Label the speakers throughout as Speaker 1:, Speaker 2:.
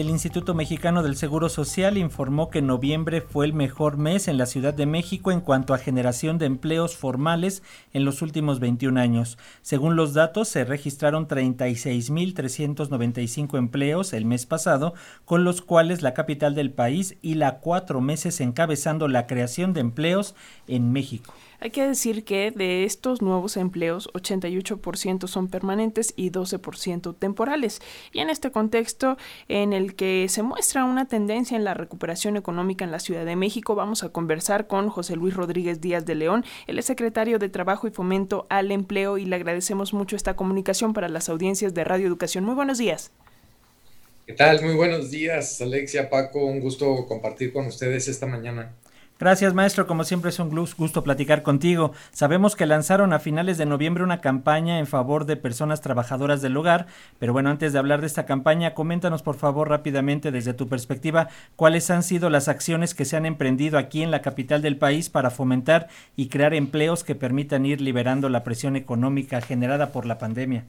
Speaker 1: el Instituto Mexicano del Seguro Social informó que noviembre fue el mejor mes en la Ciudad de México en cuanto a generación de empleos formales en los últimos 21 años. Según los datos, se registraron 36.395 empleos el mes pasado, con los cuales la capital del país y la cuatro meses encabezando la creación de empleos en México.
Speaker 2: Hay que decir que de estos nuevos empleos, 88% son permanentes y 12% temporales. Y en este contexto en el que se muestra una tendencia en la recuperación económica en la Ciudad de México, vamos a conversar con José Luis Rodríguez Díaz de León. Él es secretario de Trabajo y Fomento al Empleo y le agradecemos mucho esta comunicación para las audiencias de Radio Educación. Muy buenos días.
Speaker 3: ¿Qué tal? Muy buenos días, Alexia, Paco. Un gusto compartir con ustedes esta mañana.
Speaker 1: Gracias, maestro. Como siempre es un gusto platicar contigo. Sabemos que lanzaron a finales de noviembre una campaña en favor de personas trabajadoras del hogar, pero bueno, antes de hablar de esta campaña, coméntanos por favor rápidamente desde tu perspectiva cuáles han sido las acciones que se han emprendido aquí en la capital del país para fomentar y crear empleos que permitan ir liberando la presión económica generada por la pandemia.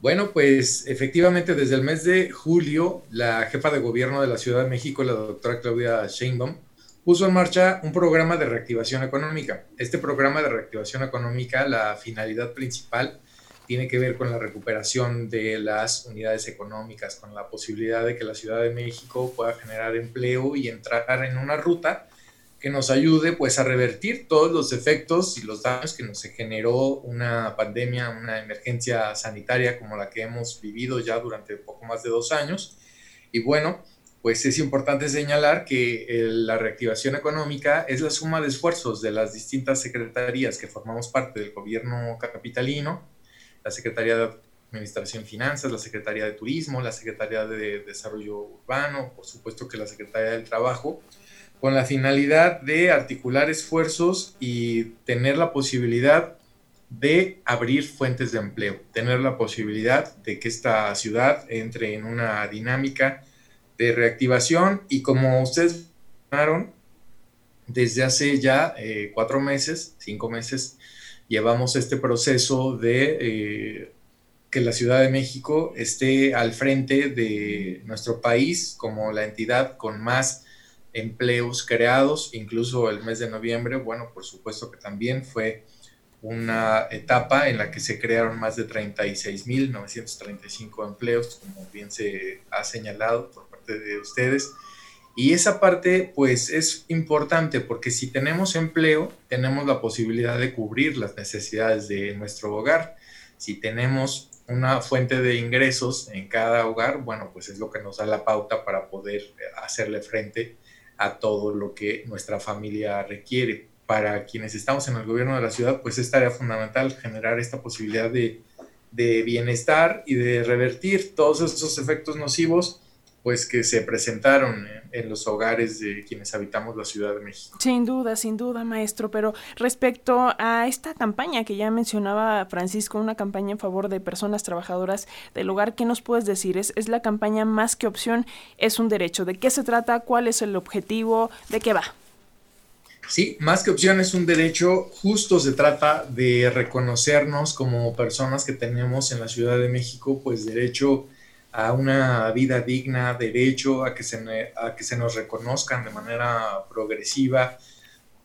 Speaker 3: Bueno, pues efectivamente desde el mes de julio, la jefa de gobierno de la Ciudad de México, la doctora Claudia Sheinbaum, puso en marcha un programa de reactivación económica. Este programa de reactivación económica, la finalidad principal tiene que ver con la recuperación de las unidades económicas, con la posibilidad de que la Ciudad de México pueda generar empleo y entrar en una ruta que nos ayude pues a revertir todos los efectos y los daños que nos generó una pandemia, una emergencia sanitaria como la que hemos vivido ya durante poco más de dos años. Y bueno, pues es importante señalar que la reactivación económica es la suma de esfuerzos de las distintas secretarías que formamos parte del gobierno capitalino, la Secretaría de Administración y Finanzas, la Secretaría de Turismo, la Secretaría de Desarrollo Urbano, por supuesto que la Secretaría del Trabajo, con la finalidad de articular esfuerzos y tener la posibilidad de abrir fuentes de empleo, tener la posibilidad de que esta ciudad entre en una dinámica de reactivación y como ustedes mencionaron, desde hace ya eh, cuatro meses, cinco meses, llevamos este proceso de eh, que la Ciudad de México esté al frente de nuestro país como la entidad con más empleos creados, incluso el mes de noviembre, bueno, por supuesto que también fue una etapa en la que se crearon más de 36.935 empleos, como bien se ha señalado de ustedes. Y esa parte, pues, es importante porque si tenemos empleo, tenemos la posibilidad de cubrir las necesidades de nuestro hogar. Si tenemos una fuente de ingresos en cada hogar, bueno, pues es lo que nos da la pauta para poder hacerle frente a todo lo que nuestra familia requiere. Para quienes estamos en el gobierno de la ciudad, pues es tarea fundamental generar esta posibilidad de, de bienestar y de revertir todos esos efectos nocivos pues que se presentaron en, los hogares de quienes habitamos la Ciudad de México.
Speaker 2: Sin duda, sin duda, maestro, pero respecto a esta campaña que ya mencionaba Francisco, una campaña en favor de personas trabajadoras del hogar, ¿qué nos puedes decir? ¿Es, es la campaña más que opción? ¿Es un derecho? ¿De qué se trata? ¿Cuál es el objetivo? ¿De qué va?
Speaker 3: Sí, más que opción es un derecho, justo se trata de reconocernos como personas que tenemos en la Ciudad de México, pues derecho a una vida digna, derecho a que se, a que se nos reconozcan de manera progresiva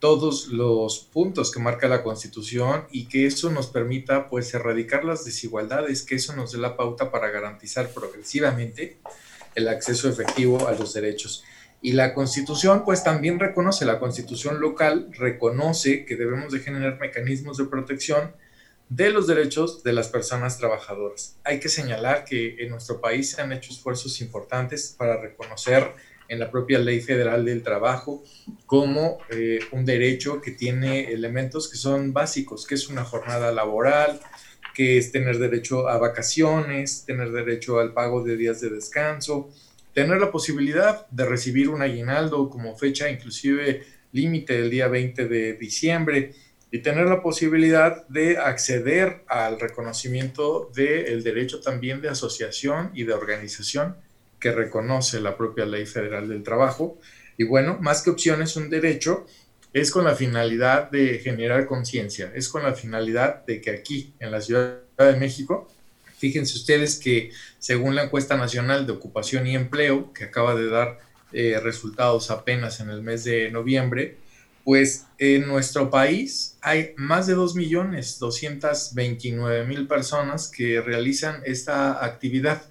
Speaker 3: todos los puntos que marca la Constitución y que eso nos permita pues erradicar las desigualdades, que eso nos dé la pauta para garantizar progresivamente el acceso efectivo a los derechos. Y la Constitución pues también reconoce, la Constitución local reconoce que debemos de generar mecanismos de protección de los derechos de las personas trabajadoras. Hay que señalar que en nuestro país se han hecho esfuerzos importantes para reconocer en la propia Ley Federal del Trabajo como eh, un derecho que tiene elementos que son básicos, que es una jornada laboral, que es tener derecho a vacaciones, tener derecho al pago de días de descanso, tener la posibilidad de recibir un aguinaldo como fecha inclusive límite del día 20 de diciembre, y tener la posibilidad de acceder al reconocimiento del derecho también de asociación y de organización que reconoce la propia Ley Federal del Trabajo. Y bueno, más que opción es un derecho, es con la finalidad de generar conciencia, es con la finalidad de que aquí en la Ciudad de México Fíjense ustedes que según la encuesta nacional de ocupación y empleo, que acaba de dar eh, resultados apenas en el mes de noviembre, pues en nuestro país hay más de 2.229.000 personas que realizan esta actividad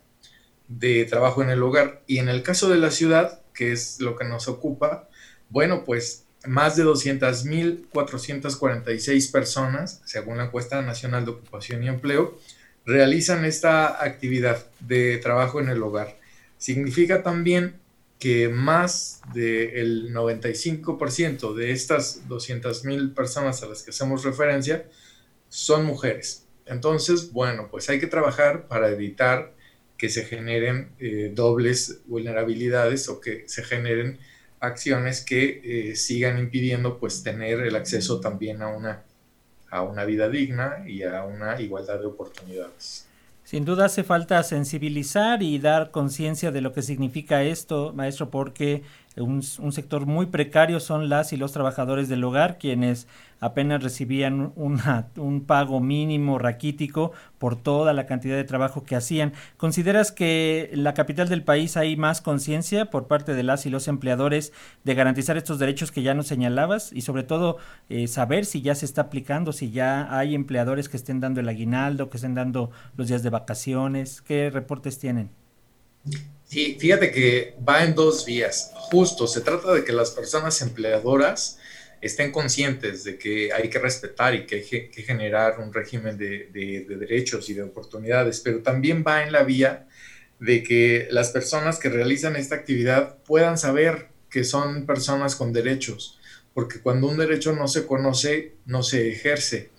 Speaker 3: de trabajo en el hogar. Y en el caso de la ciudad, que es lo que nos ocupa, bueno, pues más de 200.446 personas, según la encuesta nacional de ocupación y empleo, realizan esta actividad de trabajo en el hogar. Significa también que más del 95% de estas 200.000 personas a las que hacemos referencia son mujeres. Entonces, bueno, pues hay que trabajar para evitar que se generen eh, dobles vulnerabilidades o que se generen acciones que eh, sigan impidiendo pues tener el acceso también a una a una vida digna y a una igualdad de oportunidades.
Speaker 1: Sin duda hace falta sensibilizar y dar conciencia de lo que significa esto, maestro, porque un, sector muy precario son las y los trabajadores del hogar, quienes apenas recibían un pago mínimo raquítico por toda la cantidad de trabajo que hacían. ¿Consideras que en la capital del país hay más conciencia por parte de las y los empleadores de garantizar estos derechos que ya nos señalabas y sobre todo eh, saber si ya se está aplicando, si ya hay empleadores que estén dando el aguinaldo, que estén dando los días de vacaciones? ¿Qué reportes tienen?
Speaker 3: Sí, fíjate que va en dos vías. Justo, se trata de que las personas empleadoras estén conscientes de que hay que respetar y que hay que generar un régimen de, derechos y de oportunidades, pero también va en la vía de que las personas que realizan esta actividad puedan saber que son personas con derechos, porque cuando un derecho no se conoce, no se ejerce.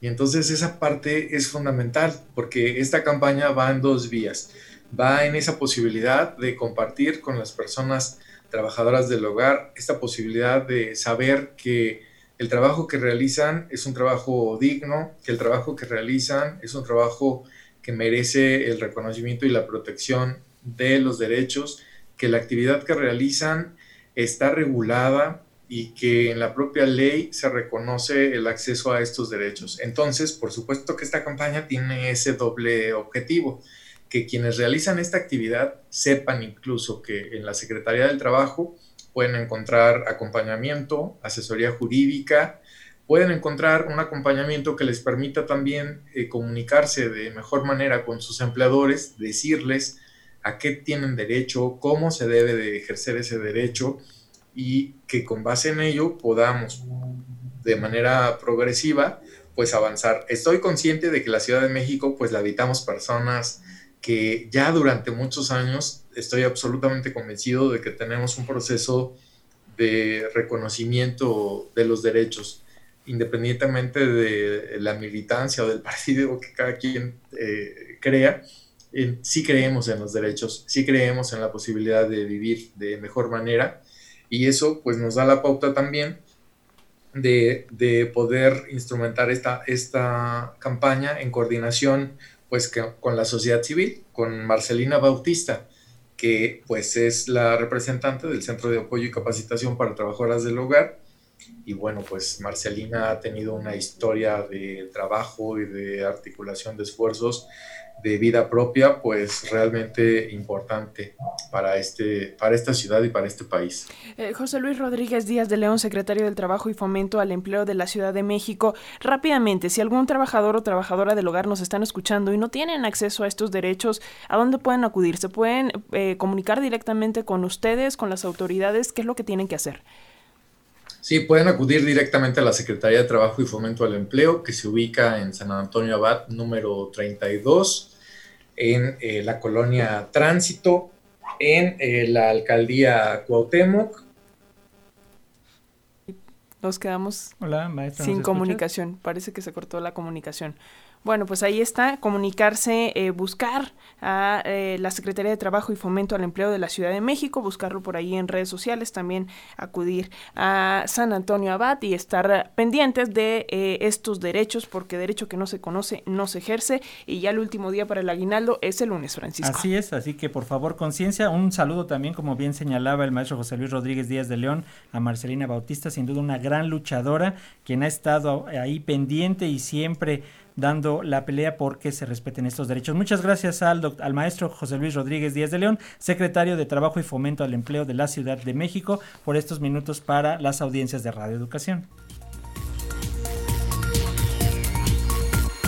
Speaker 3: Y entonces esa parte es fundamental, porque esta campaña va en dos vías va en esa posibilidad de compartir con las personas trabajadoras del hogar esta posibilidad de saber que el trabajo que realizan es un trabajo digno, que el trabajo que realizan es un trabajo que merece el reconocimiento y la protección de los derechos, que la actividad que realizan está regulada y que en la propia ley se reconoce el acceso a estos derechos. Entonces, por supuesto que esta campaña tiene ese doble objetivo que quienes realizan esta actividad sepan incluso que en la Secretaría del Trabajo pueden encontrar acompañamiento, asesoría jurídica, pueden encontrar un acompañamiento que les permita también eh, comunicarse de mejor manera con sus empleadores, decirles a qué tienen derecho, cómo se debe de ejercer ese derecho y que con base en ello podamos de manera progresiva pues avanzar. Estoy consciente de que la Ciudad de México pues la habitamos personas que ya durante muchos años estoy absolutamente convencido de que tenemos un proceso de reconocimiento de los derechos, independientemente de la militancia o del partido que cada quien eh, crea, sí creemos en los derechos, sí creemos en la posibilidad de vivir de mejor manera y eso pues nos da la pauta también de, de poder instrumentar esta, esta campaña en coordinación pues con la sociedad civil, con Marcelina Bautista, que pues es la representante del Centro de Apoyo y Capacitación para Trabajadoras del Hogar. Y bueno, pues Marcelina ha tenido una historia de trabajo y de articulación de esfuerzos de vida propia, pues realmente importante para, este, para esta ciudad y para este país.
Speaker 2: Eh, José Luis Rodríguez Díaz de León, secretario del Trabajo y Fomento al Empleo de la Ciudad de México. Rápidamente, si algún trabajador o trabajadora del hogar nos están escuchando y no tienen acceso a estos derechos, ¿a dónde pueden acudir? ¿Se pueden eh, comunicar directamente con ustedes, con las autoridades? ¿Qué es lo que tienen que hacer?
Speaker 3: Sí, pueden acudir directamente a la Secretaría de Trabajo y Fomento al Empleo, que se ubica en San Antonio Abad, número 32, en eh, la colonia Tránsito, en eh, la alcaldía Cuauhtémoc.
Speaker 2: Nos quedamos sin comunicación. Parece que se cortó la comunicación. Bueno, pues ahí está, comunicarse, eh, buscar a eh, la Secretaría de Trabajo y Fomento al Empleo de la Ciudad de México, buscarlo por ahí en redes sociales, también acudir a San Antonio Abad y estar pendientes de eh, estos derechos, porque derecho que no se conoce no se ejerce y ya el último día para el aguinaldo es el lunes, Francisco.
Speaker 1: Así es, así que por favor conciencia, un saludo también, como bien señalaba el maestro José Luis Rodríguez Díaz de León, a Marcelina Bautista, sin duda una gran luchadora, quien ha estado ahí pendiente y siempre dando la pelea porque se respeten estos derechos. Muchas gracias al, al maestro José Luis Rodríguez Díaz de León, secretario de Trabajo y Fomento al Empleo de la Ciudad de México, por estos minutos para las audiencias de Radio Educación.